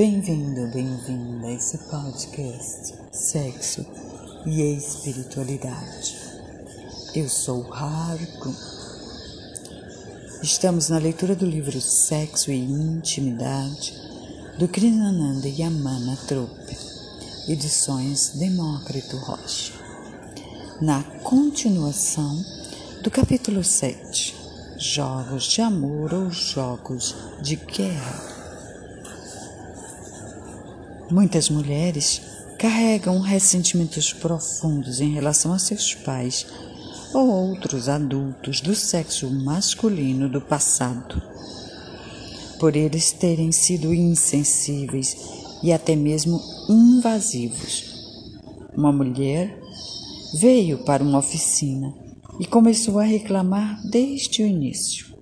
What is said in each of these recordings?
Bem-vindo, bem-vinda a esse podcast Sexo e Espiritualidade. Eu sou Harku. Estamos na leitura do livro Sexo e Intimidade do Krishnananda Yamana Trupe, edições Demócrito Rocha. Na continuação do capítulo 7, Jogos de Amor ou Jogos de Guerra. Muitas mulheres carregam ressentimentos profundos em relação a seus pais ou outros adultos do sexo masculino do passado, por eles terem sido insensíveis e até mesmo invasivos. Uma mulher veio para uma oficina e começou a reclamar desde o início.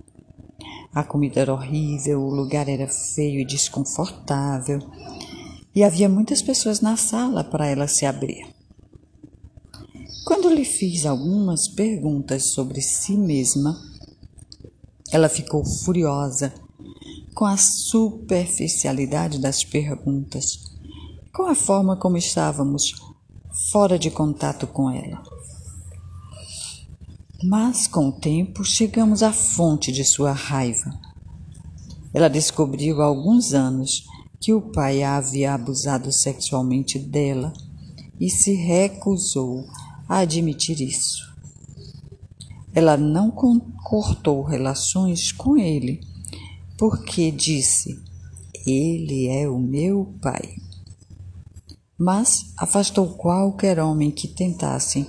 A comida era horrível, o lugar era feio e desconfortável e havia muitas pessoas na sala para ela se abrir. Quando lhe fiz algumas perguntas sobre si mesma, ela ficou furiosa com a superficialidade das perguntas, com a forma como estávamos fora de contato com ela. Mas com o tempo chegamos à fonte de sua raiva. Ela descobriu há alguns anos que o pai havia abusado sexualmente dela e se recusou a admitir isso. Ela não cortou relações com ele porque disse: Ele é o meu pai. Mas afastou qualquer homem que tentasse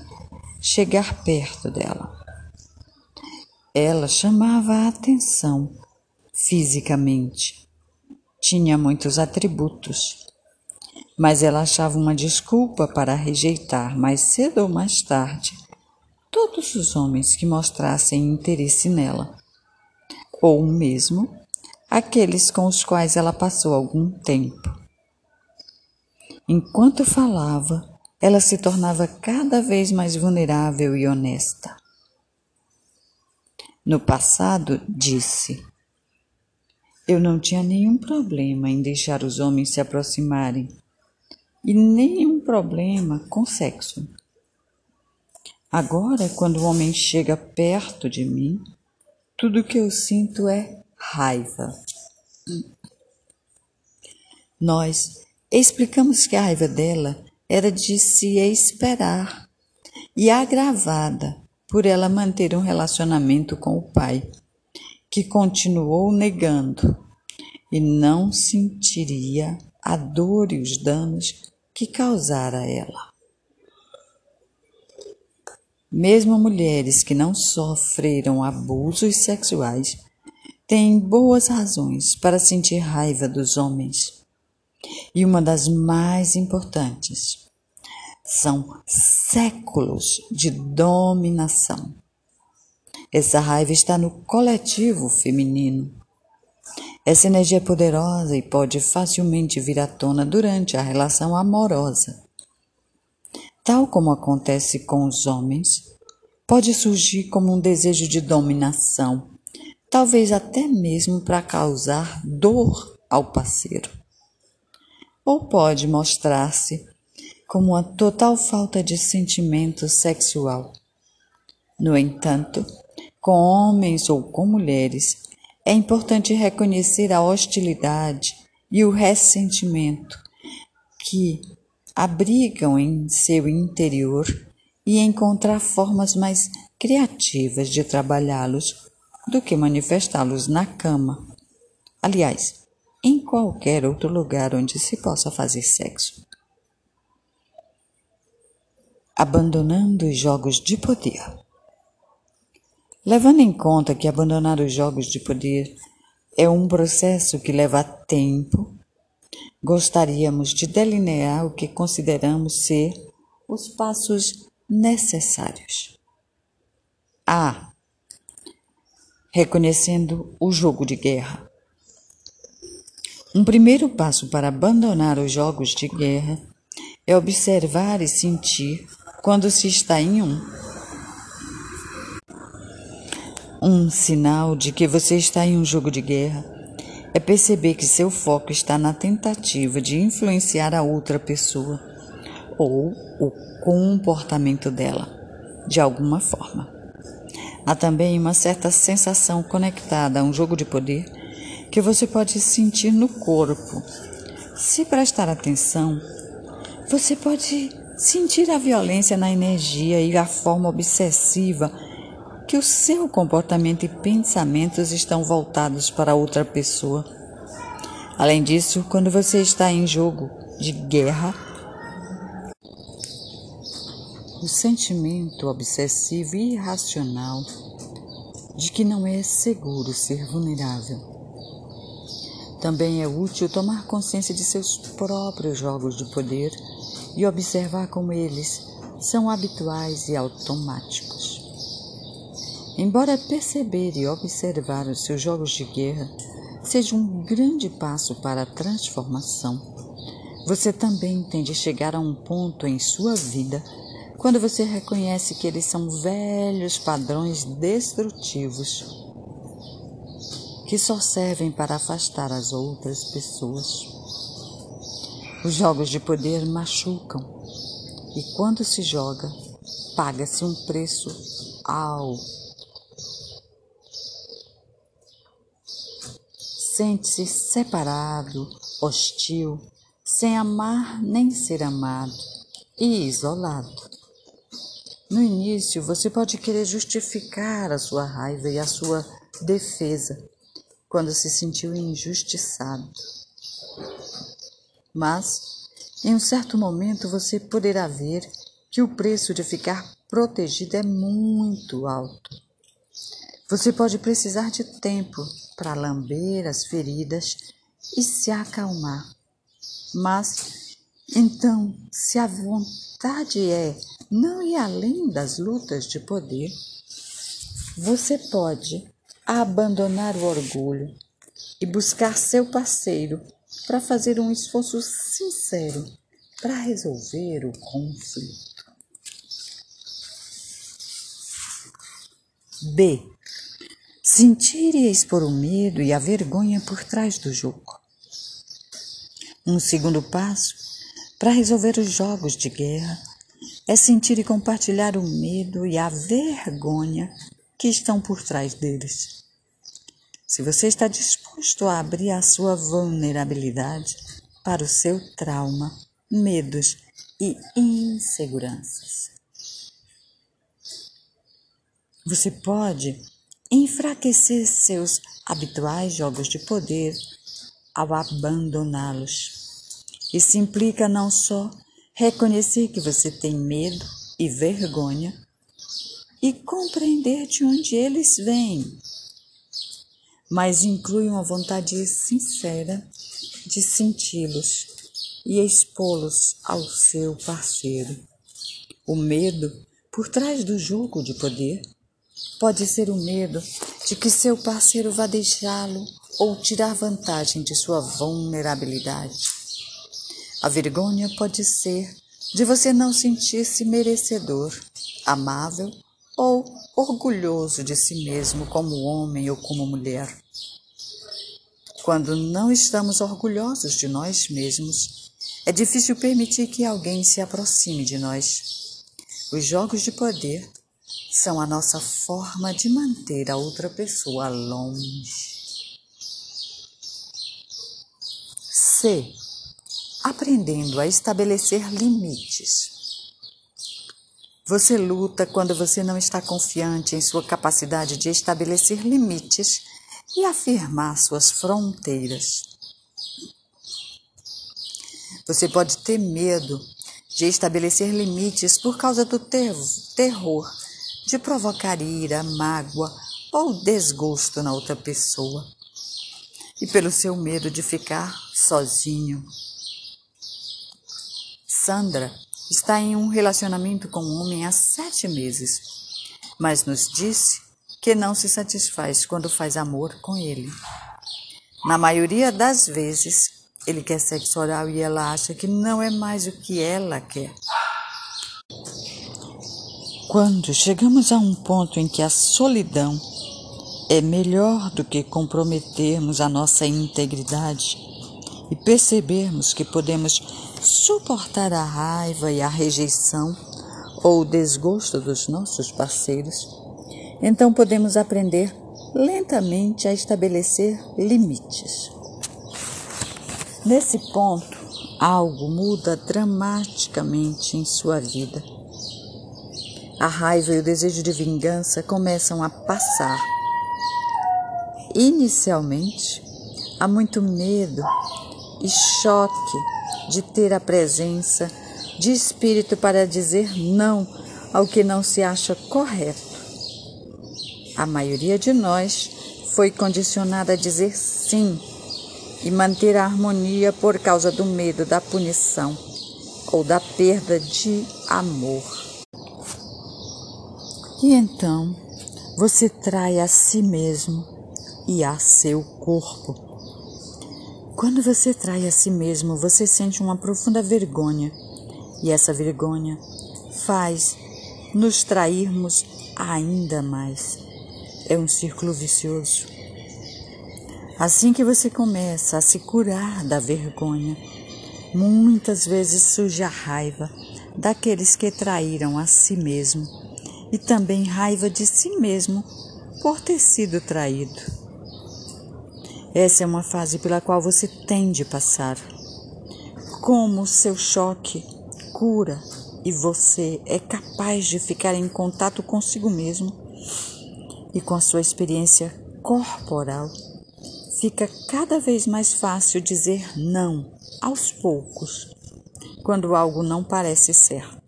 chegar perto dela. Ela chamava a atenção fisicamente tinha muitos atributos, mas ela achava uma desculpa para rejeitar mais cedo ou mais tarde todos os homens que mostrassem interesse nela, ou mesmo aqueles com os quais ela passou algum tempo. Enquanto falava, ela se tornava cada vez mais vulnerável e honesta. No passado, disse: eu não tinha nenhum problema em deixar os homens se aproximarem e nenhum problema com sexo. Agora, quando o homem chega perto de mim, tudo que eu sinto é raiva. Nós explicamos que a raiva dela era de se esperar e agravada por ela manter um relacionamento com o pai que continuou negando e não sentiria a dor e os danos que causara a ela. Mesmo mulheres que não sofreram abusos sexuais têm boas razões para sentir raiva dos homens. E uma das mais importantes são séculos de dominação essa raiva está no coletivo feminino. Essa energia é poderosa e pode facilmente vir à tona durante a relação amorosa. Tal como acontece com os homens, pode surgir como um desejo de dominação, talvez até mesmo para causar dor ao parceiro. Ou pode mostrar-se como uma total falta de sentimento sexual. No entanto, com homens ou com mulheres, é importante reconhecer a hostilidade e o ressentimento que abrigam em seu interior e encontrar formas mais criativas de trabalhá-los do que manifestá-los na cama. Aliás, em qualquer outro lugar onde se possa fazer sexo. Abandonando os jogos de poder. Levando em conta que abandonar os jogos de poder é um processo que leva tempo, gostaríamos de delinear o que consideramos ser os passos necessários. A. Reconhecendo o jogo de guerra. Um primeiro passo para abandonar os jogos de guerra é observar e sentir quando se está em um um sinal de que você está em um jogo de guerra é perceber que seu foco está na tentativa de influenciar a outra pessoa ou o comportamento dela, de alguma forma. Há também uma certa sensação conectada a um jogo de poder que você pode sentir no corpo. Se prestar atenção, você pode sentir a violência na energia e a forma obsessiva que o seu comportamento e pensamentos estão voltados para outra pessoa. Além disso, quando você está em jogo de guerra, o sentimento obsessivo e irracional de que não é seguro ser vulnerável. Também é útil tomar consciência de seus próprios jogos de poder e observar como eles são habituais e automáticos. Embora perceber e observar os seus jogos de guerra seja um grande passo para a transformação, você também tem de chegar a um ponto em sua vida quando você reconhece que eles são velhos padrões destrutivos que só servem para afastar as outras pessoas. Os jogos de poder machucam e quando se joga, paga-se um preço alto Sente-se separado, hostil, sem amar nem ser amado e isolado. No início, você pode querer justificar a sua raiva e a sua defesa quando se sentiu injustiçado. Mas, em um certo momento, você poderá ver que o preço de ficar protegido é muito alto. Você pode precisar de tempo para lamber as feridas e se acalmar. Mas então, se a vontade é não ir além das lutas de poder, você pode abandonar o orgulho e buscar seu parceiro para fazer um esforço sincero para resolver o conflito. B. Sentir e expor o medo e a vergonha por trás do jogo. Um segundo passo para resolver os jogos de guerra é sentir e compartilhar o medo e a vergonha que estão por trás deles. Se você está disposto a abrir a sua vulnerabilidade para o seu trauma, medos e inseguranças, você pode enfraquecer seus habituais jogos de poder ao abandoná-los. Isso implica não só reconhecer que você tem medo e vergonha e compreender de onde eles vêm, mas inclui uma vontade sincera de senti-los e expô-los ao seu parceiro. O medo por trás do jogo de poder Pode ser o medo de que seu parceiro vá deixá-lo ou tirar vantagem de sua vulnerabilidade. A vergonha pode ser de você não sentir-se merecedor, amável ou orgulhoso de si mesmo como homem ou como mulher. Quando não estamos orgulhosos de nós mesmos, é difícil permitir que alguém se aproxime de nós. Os jogos de poder são a nossa forma de manter a outra pessoa longe. C. Aprendendo a estabelecer limites. Você luta quando você não está confiante em sua capacidade de estabelecer limites e afirmar suas fronteiras. Você pode ter medo de estabelecer limites por causa do ter terror de provocar ira, mágoa ou desgosto na outra pessoa e pelo seu medo de ficar sozinho. Sandra está em um relacionamento com um homem há sete meses, mas nos disse que não se satisfaz quando faz amor com ele. Na maioria das vezes, ele quer sexo oral e ela acha que não é mais o que ela quer. Quando chegamos a um ponto em que a solidão é melhor do que comprometermos a nossa integridade e percebermos que podemos suportar a raiva e a rejeição ou o desgosto dos nossos parceiros, então podemos aprender lentamente a estabelecer limites. Nesse ponto, algo muda dramaticamente em sua vida. A raiva e o desejo de vingança começam a passar. Inicialmente, há muito medo e choque de ter a presença de espírito para dizer não ao que não se acha correto. A maioria de nós foi condicionada a dizer sim e manter a harmonia por causa do medo da punição ou da perda de amor. E então você trai a si mesmo e a seu corpo. Quando você trai a si mesmo, você sente uma profunda vergonha, e essa vergonha faz nos trairmos ainda mais. É um círculo vicioso. Assim que você começa a se curar da vergonha, muitas vezes surge a raiva daqueles que traíram a si mesmo e também raiva de si mesmo por ter sido traído. Essa é uma fase pela qual você tem de passar. Como seu choque cura e você é capaz de ficar em contato consigo mesmo e com a sua experiência corporal fica cada vez mais fácil dizer não aos poucos, quando algo não parece certo.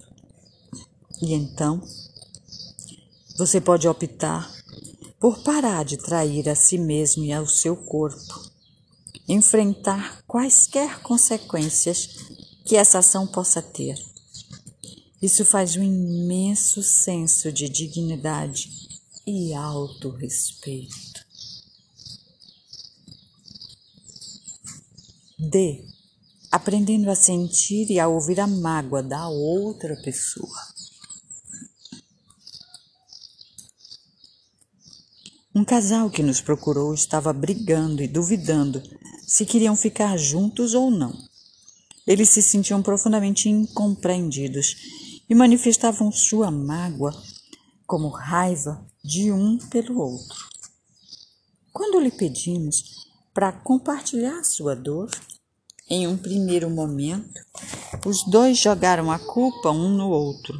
E então, você pode optar por parar de trair a si mesmo e ao seu corpo, enfrentar quaisquer consequências que essa ação possa ter. Isso faz um imenso senso de dignidade e autorrespeito. D. Aprendendo a sentir e a ouvir a mágoa da outra pessoa. Um casal que nos procurou estava brigando e duvidando se queriam ficar juntos ou não. Eles se sentiam profundamente incompreendidos e manifestavam sua mágoa como raiva de um pelo outro. Quando lhe pedimos para compartilhar sua dor, em um primeiro momento, os dois jogaram a culpa um no outro.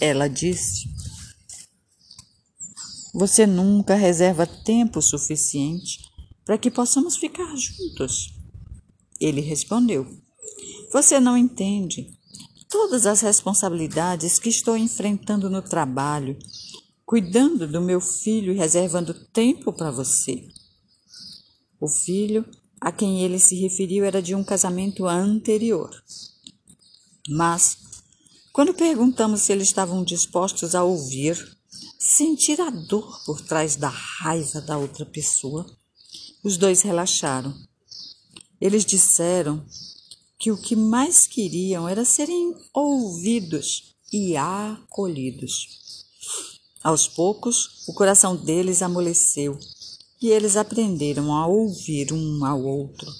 Ela disse: Você nunca reserva tempo suficiente para que possamos ficar juntos. Ele respondeu: Você não entende todas as responsabilidades que estou enfrentando no trabalho, cuidando do meu filho e reservando tempo para você. O filho a quem ele se referiu era de um casamento anterior. Mas, quando perguntamos se eles estavam dispostos a ouvir, sentir a dor por trás da raiva da outra pessoa, os dois relaxaram. Eles disseram que o que mais queriam era serem ouvidos e acolhidos. Aos poucos, o coração deles amoleceu e eles aprenderam a ouvir um ao outro.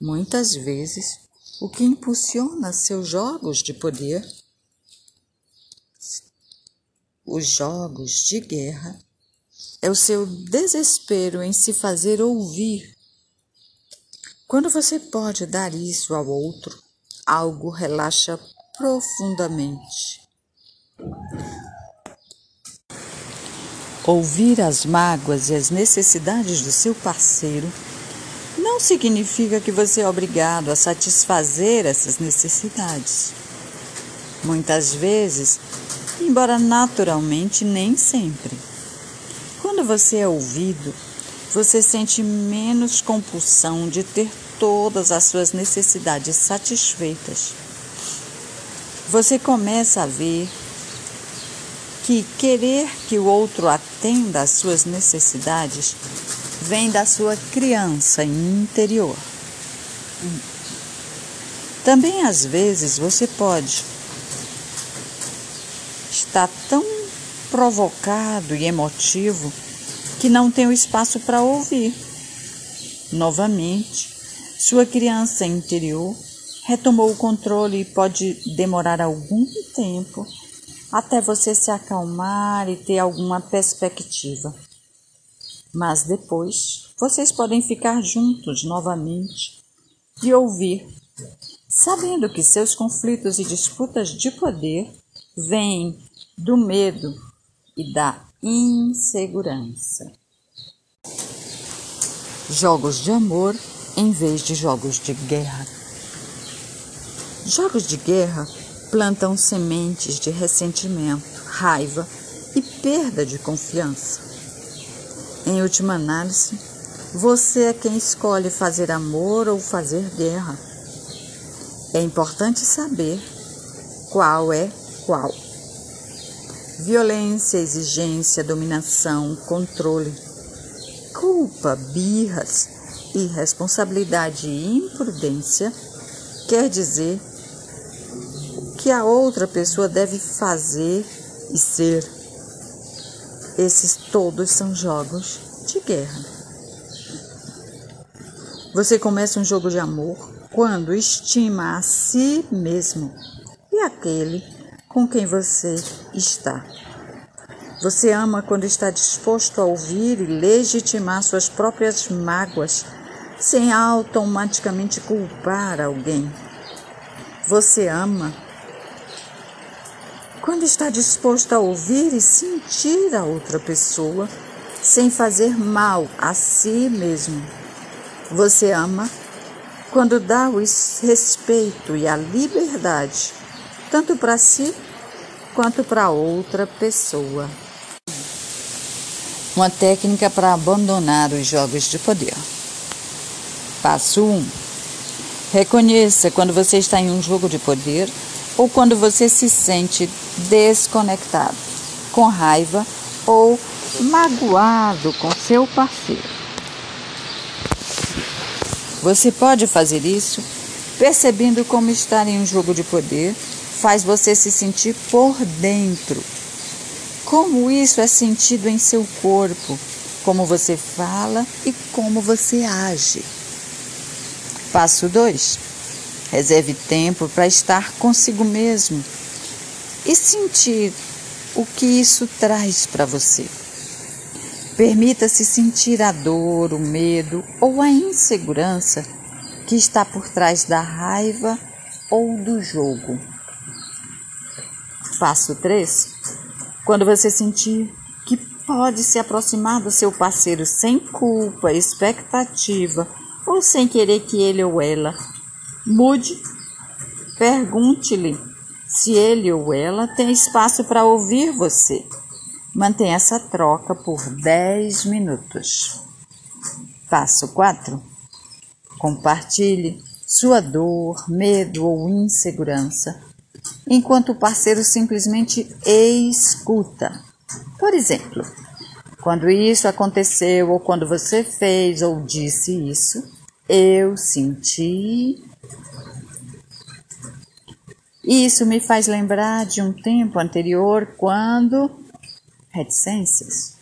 Muitas vezes, o que impulsiona seus jogos de poder, os jogos de guerra, é o seu desespero em se fazer ouvir. Quando você pode dar isso ao outro, algo relaxa profundamente. Ouvir as mágoas e as necessidades do seu parceiro não significa que você é obrigado a satisfazer essas necessidades. Muitas vezes, embora naturalmente nem sempre. Quando você é ouvido, você sente menos compulsão de ter todas as suas necessidades satisfeitas. Você começa a ver que querer que o outro atenda às suas necessidades vem da sua criança interior. Também às vezes você pode estar tão provocado e emotivo que não tem o espaço para ouvir. Novamente, sua criança interior retomou o controle e pode demorar algum tempo até você se acalmar e ter alguma perspectiva. Mas depois vocês podem ficar juntos novamente e ouvir, sabendo que seus conflitos e disputas de poder vêm do medo e da insegurança. Jogos de amor em vez de jogos de guerra. Jogos de guerra plantam sementes de ressentimento, raiva e perda de confiança. Em última análise, você é quem escolhe fazer amor ou fazer guerra. É importante saber qual é qual. Violência, exigência, dominação, controle, culpa, birras, irresponsabilidade e imprudência quer dizer que a outra pessoa deve fazer e ser. Esses todos são jogos de guerra. Você começa um jogo de amor quando estima a si mesmo e aquele com quem você está. Você ama quando está disposto a ouvir e legitimar suas próprias mágoas, sem automaticamente culpar alguém. Você ama quando está disposto a ouvir e sentir a outra pessoa sem fazer mal a si mesmo. Você ama quando dá o respeito e a liberdade, tanto para si quanto para outra pessoa. Uma técnica para abandonar os jogos de poder. Passo 1. Um, reconheça quando você está em um jogo de poder ou quando você se sente desconectado, com raiva ou magoado com seu parceiro. Você pode fazer isso percebendo como estar em um jogo de poder faz você se sentir por dentro. Como isso é sentido em seu corpo, como você fala e como você age. Passo 2 Reserve tempo para estar consigo mesmo e sentir o que isso traz para você. Permita-se sentir a dor, o medo ou a insegurança que está por trás da raiva ou do jogo. Passo 3. Quando você sentir que pode se aproximar do seu parceiro sem culpa, expectativa ou sem querer que ele ou ela Mude, pergunte-lhe se ele ou ela tem espaço para ouvir você. Mantenha essa troca por 10 minutos. Passo 4. Compartilhe sua dor, medo ou insegurança, enquanto o parceiro simplesmente escuta. Por exemplo, quando isso aconteceu ou quando você fez ou disse isso, eu senti isso me faz lembrar de um tempo anterior quando. reticências.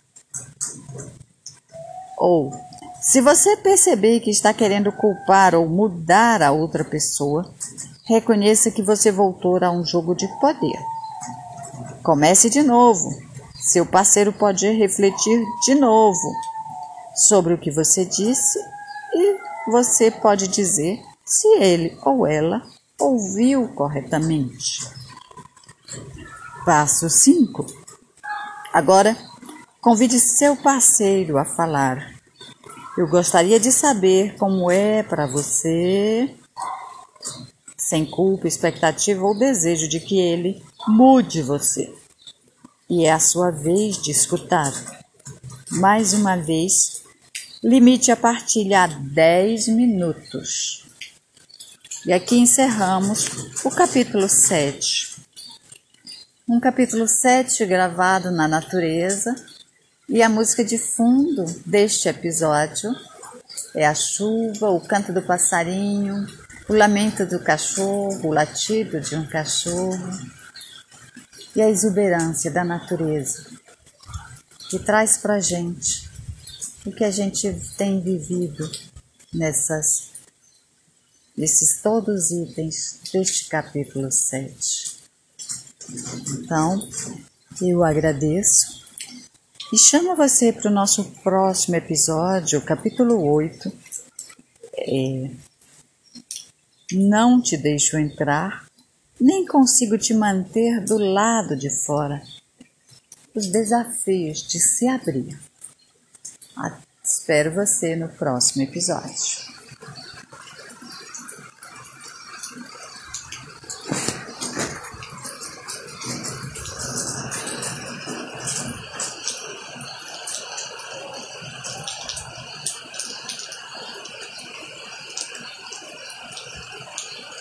Ou, se você perceber que está querendo culpar ou mudar a outra pessoa, reconheça que você voltou a um jogo de poder. Comece de novo. Seu parceiro pode refletir de novo sobre o que você disse e você pode dizer se ele ou ela ouviu corretamente. Passo 5. Agora, convide seu parceiro a falar. Eu gostaria de saber como é para você, sem culpa, expectativa ou desejo de que ele mude você. E é a sua vez de escutar. Mais uma vez, limite a partilha a 10 minutos. E aqui encerramos o capítulo 7. Um capítulo 7 gravado na natureza, e a música de fundo deste episódio é a chuva, o canto do passarinho, o lamento do cachorro, o latido de um cachorro e a exuberância da natureza que traz para gente o que a gente tem vivido nessas, nesses todos os itens deste capítulo 7. Então, eu agradeço e chamo você para o nosso próximo episódio, capítulo 8. É, não te deixo entrar, nem consigo te manter do lado de fora. Os desafios de se abrir. Espero você no próximo episódio.